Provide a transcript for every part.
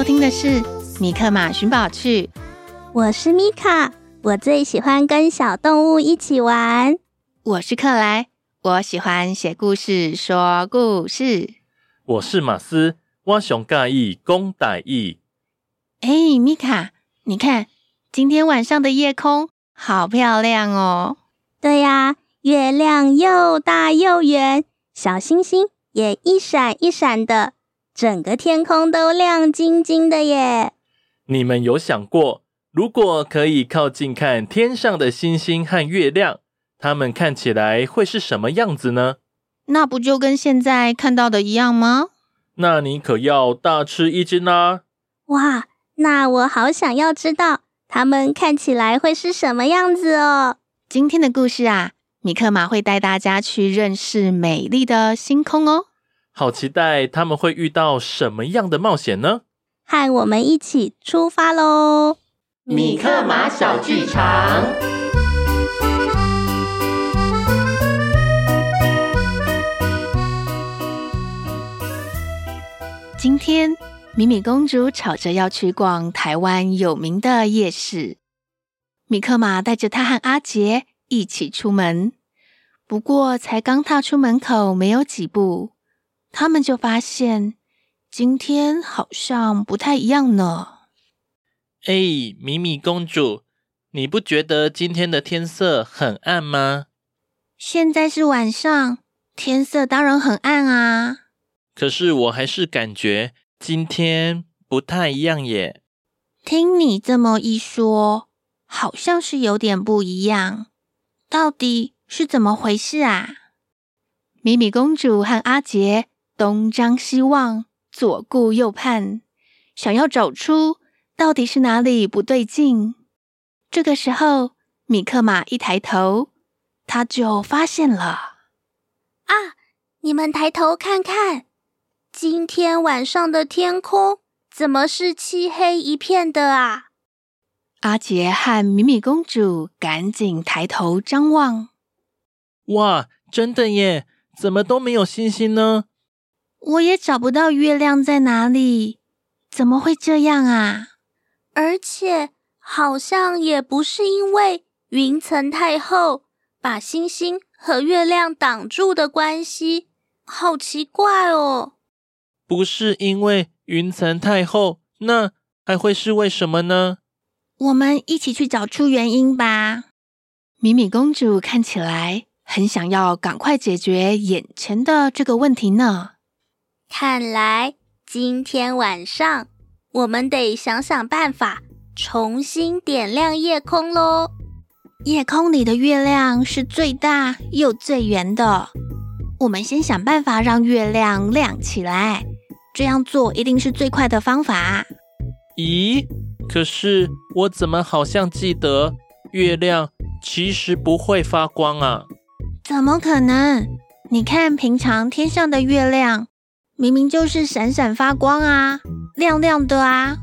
收听的是米克马寻宝趣，我是米卡，我最喜欢跟小动物一起玩。我是克莱，我喜欢写故事、说故事。我是马斯，我上喜欢讲台语。哎，米卡，你看今天晚上的夜空好漂亮哦！对呀，月亮又大又圆，小星星也一闪一闪的。整个天空都亮晶晶的耶！你们有想过，如果可以靠近看天上的星星和月亮，它们看起来会是什么样子呢？那不就跟现在看到的一样吗？那你可要大吃一惊啦！哇，那我好想要知道它们看起来会是什么样子哦！今天的故事啊，米克马会带大家去认识美丽的星空哦。好期待他们会遇到什么样的冒险呢？和我们一起出发喽！米克马小剧场。今天，米米公主吵着要去逛台湾有名的夜市。米克马带着她和阿杰一起出门，不过才刚踏出门口没有几步。他们就发现今天好像不太一样呢。哎，米米公主，你不觉得今天的天色很暗吗？现在是晚上，天色当然很暗啊。可是我还是感觉今天不太一样耶。听你这么一说，好像是有点不一样。到底是怎么回事啊？米米公主和阿杰。东张西望，左顾右盼，想要找出到底是哪里不对劲。这个时候，米克马一抬头，他就发现了啊！你们抬头看看，今天晚上的天空怎么是漆黑一片的啊？阿杰和米米公主赶紧抬头张望。哇，真的耶！怎么都没有星星呢？我也找不到月亮在哪里，怎么会这样啊？而且好像也不是因为云层太厚，把星星和月亮挡住的关系，好奇怪哦。不是因为云层太厚，那还会是为什么呢？我们一起去找出原因吧。米米公主看起来很想要赶快解决眼前的这个问题呢。看来今天晚上我们得想想办法，重新点亮夜空喽。夜空里的月亮是最大又最圆的，我们先想办法让月亮亮起来。这样做一定是最快的方法。咦，可是我怎么好像记得月亮其实不会发光啊？怎么可能？你看平常天上的月亮，明明就是闪闪发光啊，亮亮的啊。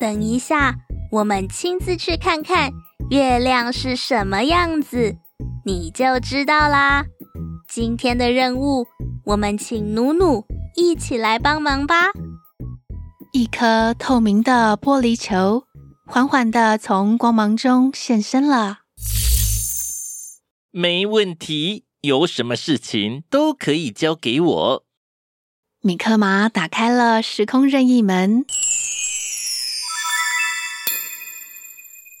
等一下，我们亲自去看看月亮是什么样子，你就知道啦。今天的任务，我们请努努一起来帮忙吧。一颗透明的玻璃球缓缓的从光芒中现身了。没问题，有什么事情都可以交给我。米克马打开了时空任意门，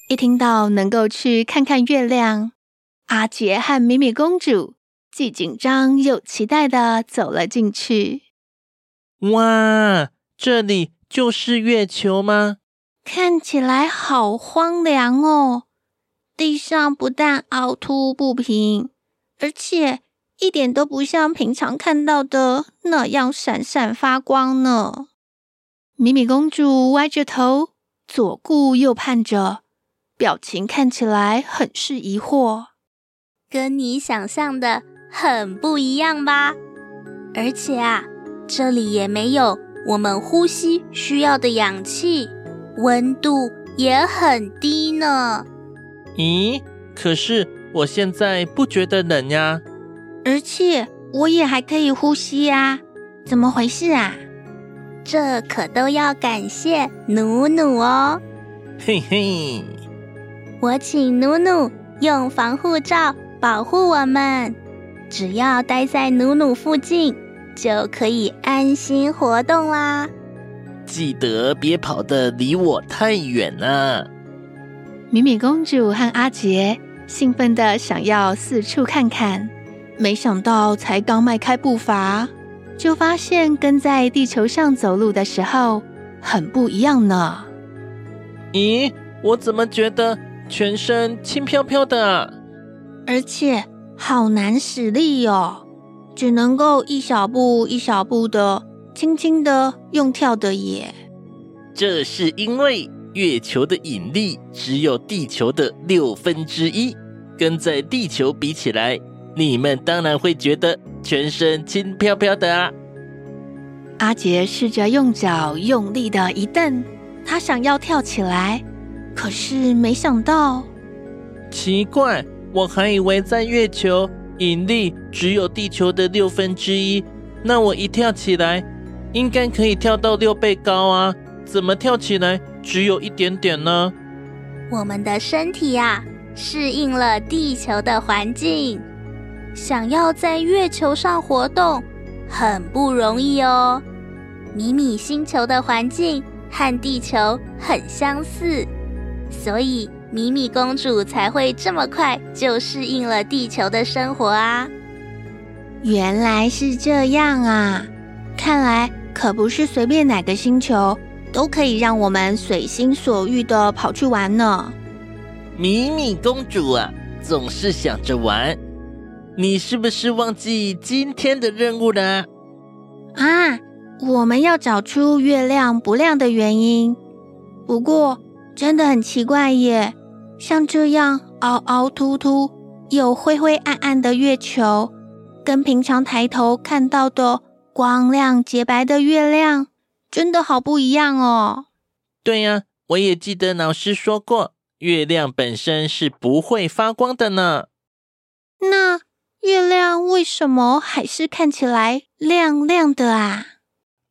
一听到能够去看看月亮，阿杰和米米公主既紧张又期待地走了进去。哇，这里就是月球吗？看起来好荒凉哦！地上不但凹凸不平，而且一点都不像平常看到的那样闪闪发光呢。米米公主歪着头，左顾右盼着，表情看起来很是疑惑。跟你想象的很不一样吧？而且啊，这里也没有我们呼吸需要的氧气，温度也很低呢。咦？可是我现在不觉得冷呀，而且我也还可以呼吸呀，怎么回事啊？这可都要感谢努努哦。嘿嘿，我请努努用防护罩保护我们，只要待在努努附近，就可以安心活动啦。记得别跑得离我太远了。米米公主和阿杰兴奋的想要四处看看，没想到才刚迈开步伐，就发现跟在地球上走路的时候很不一样呢。咦，我怎么觉得全身轻飘飘的啊？而且好难使力哦，只能够一小步一小步的，轻轻的用跳的耶。这是因为月球的引力只有地球的六分之一，跟在地球比起来，你们当然会觉得全身轻飘飘的啊。阿杰试着用脚用力的一蹬，他想要跳起来，可是没想到，奇怪。我还以为在月球引力只有地球的六分之一，那我一跳起来应该可以跳到六倍高啊！怎么跳起来只有一点点呢？我们的身体呀，适应了地球的环境，想要在月球上活动很不容易哦。米米星球的环境和地球很相似，所以。米米公主才会这么快就适应了地球的生活啊！原来是这样啊！看来可不是随便哪个星球都可以让我们随心所欲的跑去玩呢。米米公主啊，总是想着玩，你是不是忘记今天的任务了？啊，我们要找出月亮不亮的原因。不过真的很奇怪耶。像这样凹凹凸凸又灰灰暗暗的月球，跟平常抬头看到的光亮洁白的月亮，真的好不一样哦。对呀，我也记得老师说过，月亮本身是不会发光的呢。那月亮为什么还是看起来亮亮的啊？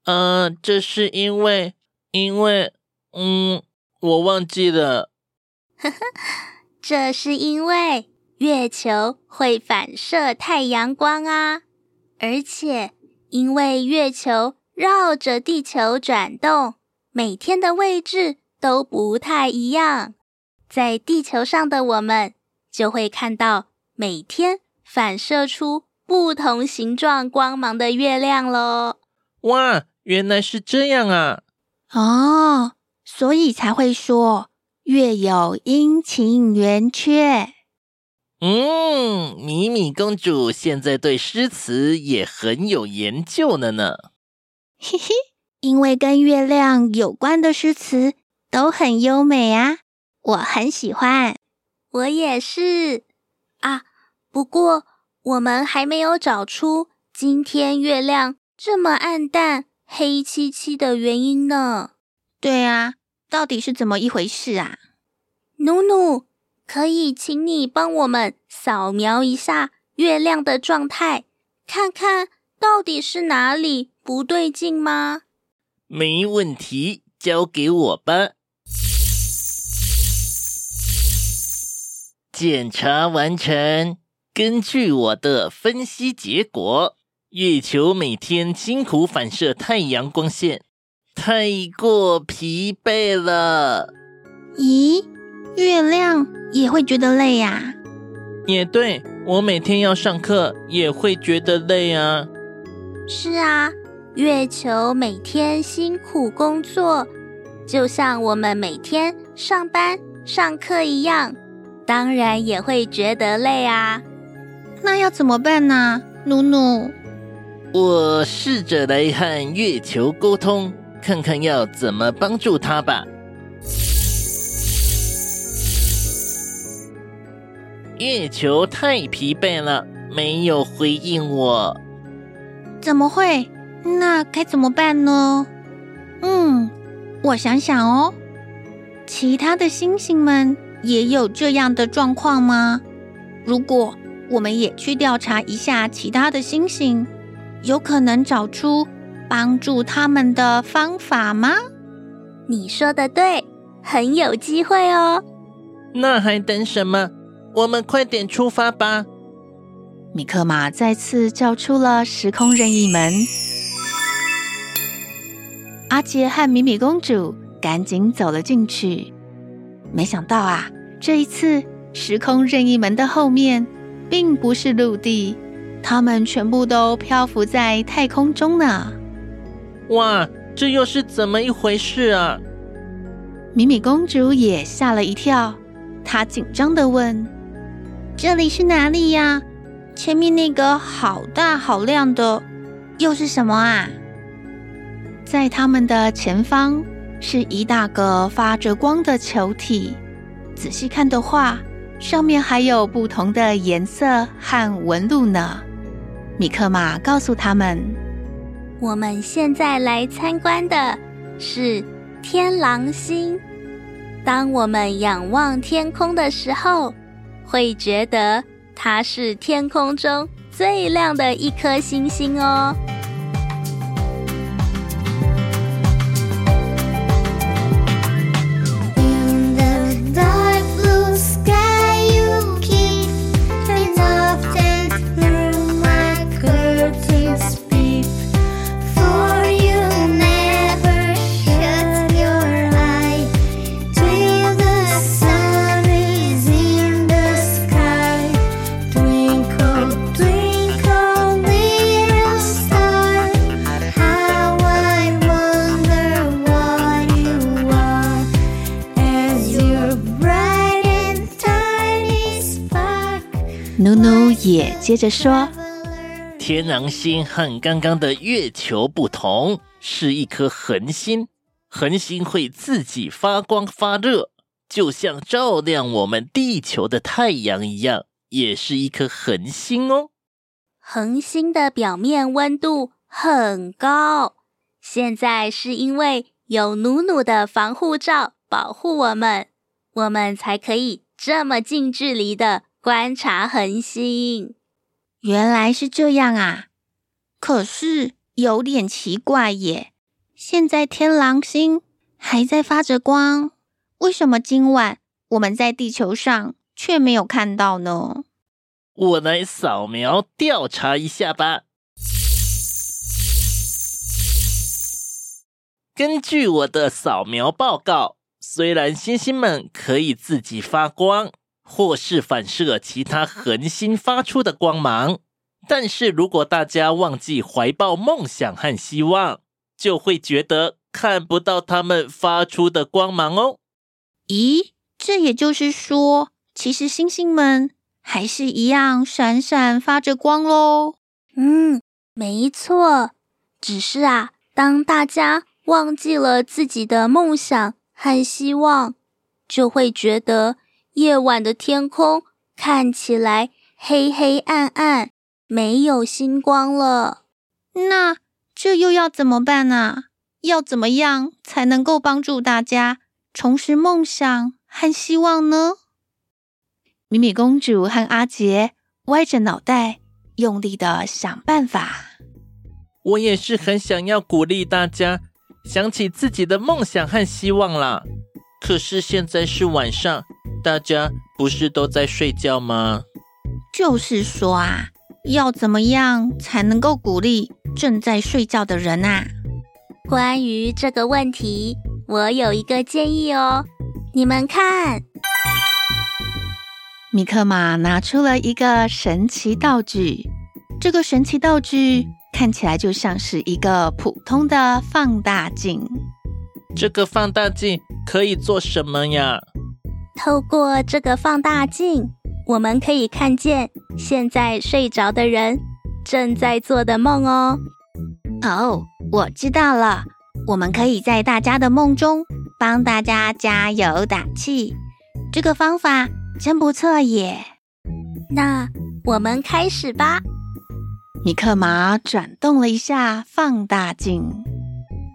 呃，这是因为，因为，嗯，我忘记了。呵呵，这是因为月球会反射太阳光啊，而且因为月球绕着地球转动，每天的位置都不太一样，在地球上的我们就会看到每天反射出不同形状光芒的月亮喽。哇，原来是这样啊！哦，所以才会说。月有阴晴圆缺。嗯，米米公主现在对诗词也很有研究了呢。嘿嘿，因为跟月亮有关的诗词都很优美啊，我很喜欢。我也是啊，不过我们还没有找出今天月亮这么暗淡、黑漆漆的原因呢。对啊，到底是怎么一回事啊？努努，可以请你帮我们扫描一下月亮的状态，看看到底是哪里不对劲吗？没问题，交给我吧。检查完成。根据我的分析结果，月球每天辛苦反射太阳光线，太过疲惫了。咦，月亮也会觉得累呀？也对，我每天要上课也会觉得累啊。是啊，月球每天辛苦工作，就像我们每天上班上课一样。当然也会觉得累啊，那要怎么办呢？努努，我试着来和月球沟通，看看要怎么帮助他吧。月球太疲惫了，没有回应我。怎么会？那该怎么办呢？嗯，我想想哦，其他的星星们。也有这样的状况吗？如果我们也去调查一下其他的星星，有可能找出帮助他们的方法吗？你说的对，很有机会哦。那还等什么？我们快点出发吧！米克马再次叫出了时空任意门，阿杰和米米公主赶紧走了进去。没想到啊，这一次时空任意门的后面并不是陆地，它们全部都漂浮在太空中呢。哇，这又是怎么一回事啊？米米公主也吓了一跳，她紧张的问：“这里是哪里呀？前面那个好大好亮的又是什么啊？”在他们的前方。是一大个发着光的球体，仔细看的话，上面还有不同的颜色和纹路呢。米克马告诉他们：“我们现在来参观的是天狼星。当我们仰望天空的时候，会觉得它是天空中最亮的一颗星星哦。”也接着说：“天狼星和刚刚的月球不同，是一颗恒星。恒星会自己发光发热，就像照亮我们地球的太阳一样，也是一颗恒星哦。恒星的表面温度很高，现在是因为有努努的防护罩保护我们，我们才可以这么近距离的。”观察恒星，原来是这样啊！可是有点奇怪耶。现在天狼星还在发着光，为什么今晚我们在地球上却没有看到呢？我来扫描调查一下吧。根据我的扫描报告，虽然星星们可以自己发光。或是反射其他恒星发出的光芒，但是如果大家忘记怀抱梦想和希望，就会觉得看不到他们发出的光芒哦。咦，这也就是说，其实星星们还是一样闪闪发着光喽。嗯，没错，只是啊，当大家忘记了自己的梦想和希望，就会觉得夜晚的天空看起来黑黑暗暗，没有星光了。那这又要怎么办呢？要怎么样才能够帮助大家重拾梦想和希望呢？米米公主和阿杰歪着脑袋，用力的想办法。我也是很想要鼓励大家想起自己的梦想和希望啦。可是现在是晚上，大家不是都在睡觉吗？就是说啊，要怎么样才能够鼓励正在睡觉的人啊？关于这个问题，我有一个建议哦。你们看。米克马拿出了一个神奇道具，这个神奇道具看起来就像是一个普通的放大镜。这个放大镜可以做什么呀？透过这个放大镜，我们可以看见现在睡着的人正在做的梦哦。哦，我知道了，我们可以在大家的梦中帮大家加油打气。这个方法。真不错耶！那我们开始吧。米克马转动了一下放大镜，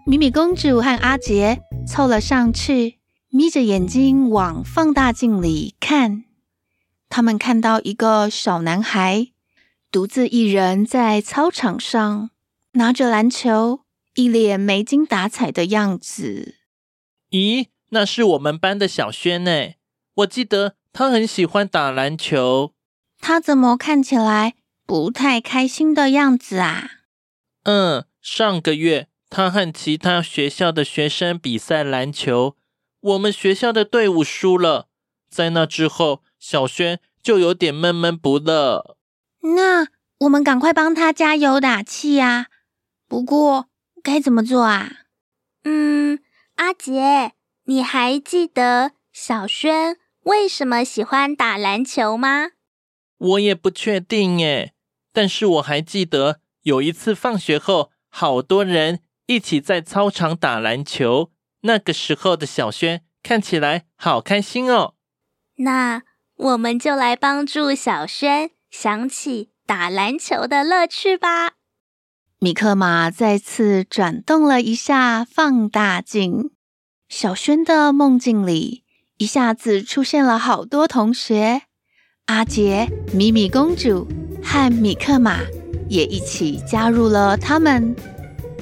米米公主和阿杰凑了上去，眯着眼睛往放大镜里看。他们看到一个小男孩独自一人在操场上拿着篮球，一脸没精打采的样子。咦，那是我们班的小轩呢？我记得。他很喜欢打篮球，他怎么看起来不太开心的样子啊？嗯，上个月他和其他学校的学生比赛篮球，我们学校的队伍输了。在那之后，小轩就有点闷闷不乐。那我们赶快帮他加油打气呀！不过该怎么做啊？嗯，阿杰，你还记得小轩为什么喜欢打篮球吗？我也不确定耶，但是我还记得有一次放学后，好多人一起在操场打篮球。那个时候的小轩看起来好开心哦。那我们就来帮助小轩想起打篮球的乐趣吧。米克马再次转动了一下放大镜，小轩的梦境里。一下子出现了好多同学，阿杰、米米公主和米克马也一起加入了他们。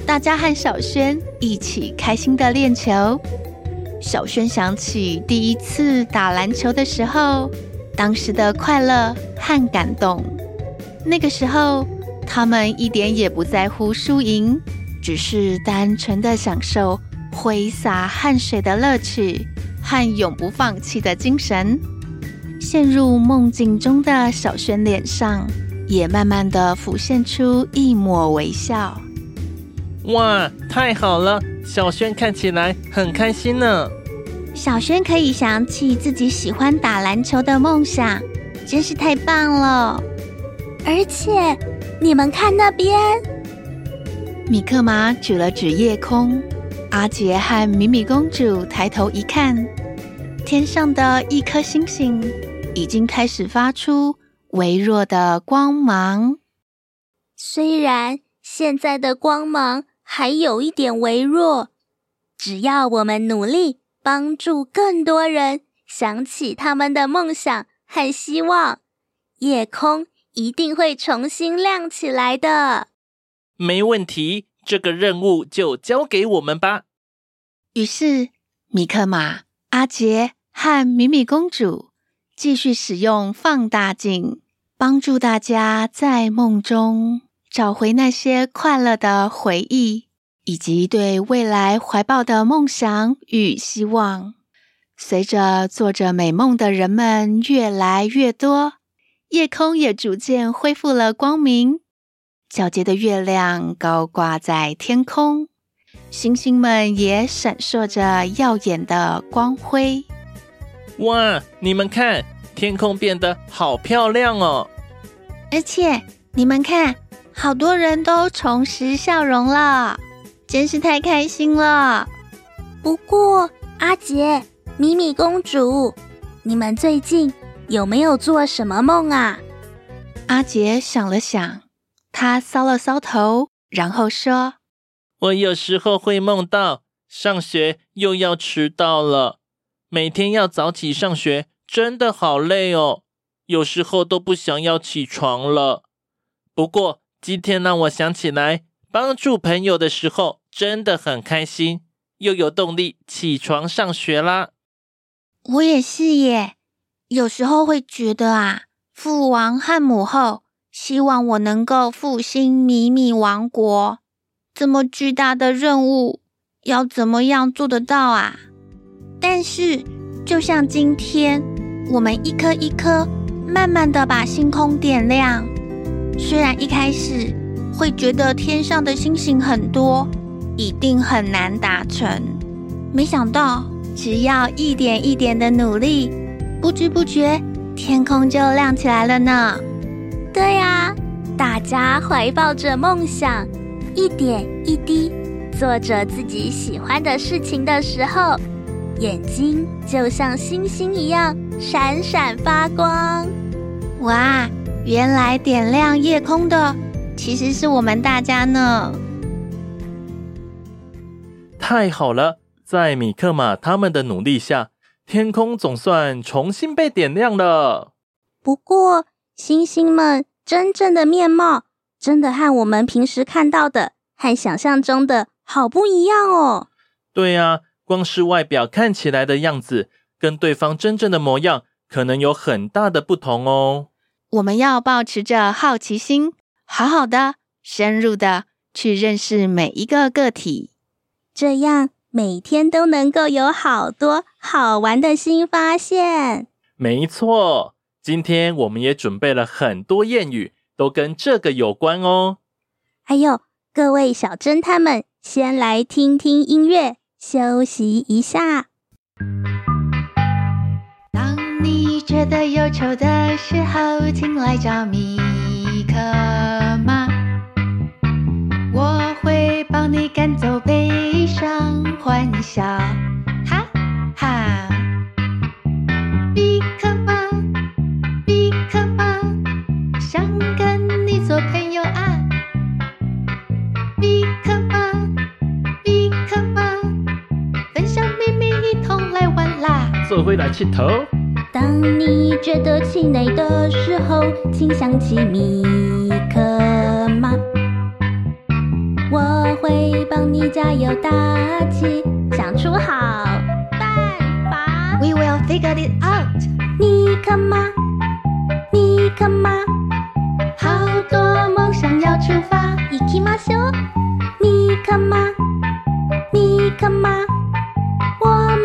大家和小轩一起开心的练球。小轩想起第一次打篮球的时候，当时的快乐和感动。那个时候，他们一点也不在乎输赢，只是单纯的享受挥洒汗水的乐趣。和永不放弃的精神，陷入梦境中的小轩脸上也慢慢的浮现出一抹微笑。哇，太好了！小轩看起来很开心呢。小轩可以想起自己喜欢打篮球的梦想，真是太棒了。而且，你们看那边，米克玛指了指夜空。阿杰和米米公主抬头一看，天上的一颗星星已经开始发出微弱的光芒。虽然现在的光芒还有一点微弱，只要我们努力帮助更多人想起他们的梦想和希望，夜空一定会重新亮起来的。没问题。这个任务就交给我们吧。于是，米克马、阿杰和米米公主继续使用放大镜，帮助大家在梦中找回那些快乐的回忆，以及对未来怀抱的梦想与希望。随着做着美梦的人们越来越多，夜空也逐渐恢复了光明。皎洁的月亮高挂在天空，星星们也闪烁着耀眼的光辉。哇，你们看，天空变得好漂亮哦！而且，你们看，好多人都重拾笑容了，真是太开心了。不过，阿杰、米米公主，你们最近有没有做什么梦啊？阿杰想了想，他搔了搔头，然后说：“我有时候会梦到上学又要迟到了，每天要早起上学，真的好累哦。有时候都不想要起床了。不过今天让我想起来帮助朋友的时候，真的很开心，又有动力起床上学啦。”我也是耶，有时候会觉得啊。父王和母后希望我能够复兴米米王国，这么巨大的任务，要怎么样做得到啊？但是，就像今天，我们一颗一颗慢慢的把星空点亮，虽然一开始会觉得天上的星星很多，一定很难达成，没想到只要一点一点的努力，不知不觉。天空就亮起来了呢。对呀，大家怀抱着梦想，一点一滴做着自己喜欢的事情的时候，眼睛就像星星一样闪闪发光。哇，原来点亮夜空的其实是我们大家呢！太好了，在米克马他们的努力下。天空总算重新被点亮了。不过，星星们真正的面貌，真的和我们平时看到的和想象中的好不一样哦。对呀，光是外表看起来的样子，跟对方真正的模样，可能有很大的不同哦。我们要保持着好奇心，好好的、深入的去认识每一个个体，这样。每天都能够有好多好玩的新发现。没错，今天我们也准备了很多谚语，都跟这个有关哦。还有各位小侦探们，先来听听音乐，休息一下。得忧愁的时候，请来找米克马，我会帮你赶走悲伤。欢笑，哈哈！米克马，米克马，想跟你做朋友啊！米克马，米克马，分享秘密，一同来玩啦！坐回来气头。当你觉得气馁的时候，请想起米克马。我会帮你加油打气，想出好办法。We will figure it out。米克马，米克马，好多梦想要出发。行きましょう。米克马，米克马，我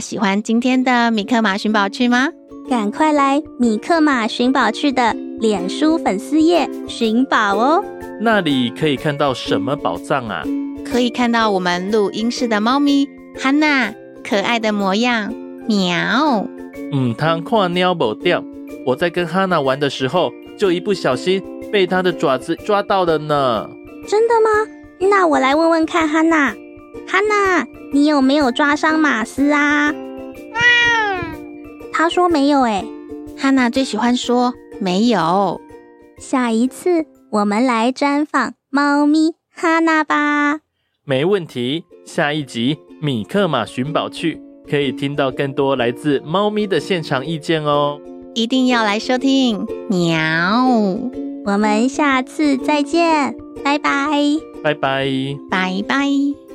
家喜欢今天的米克马寻宝趣吗？赶快来米克马寻宝趣的脸书粉丝页寻宝哦！那里可以看到什么宝藏啊？可以看到我们录音室的猫咪哈娜可爱的模样，喵。嗯，它跨喵不掉。我在跟哈娜玩的时候，就一不小心被它的爪子抓到了呢。真的吗？那我来问问看哈娜。哈娜，你有没有抓伤马斯啊？他说没有诶。哈娜最喜欢说没有。下一次。我们来专访猫咪哈娜吧。没问题，下一集米克马寻宝去可以听到更多来自猫咪的现场意见哦。一定要来收听，喵！我们下次再见，拜拜。拜拜，拜拜。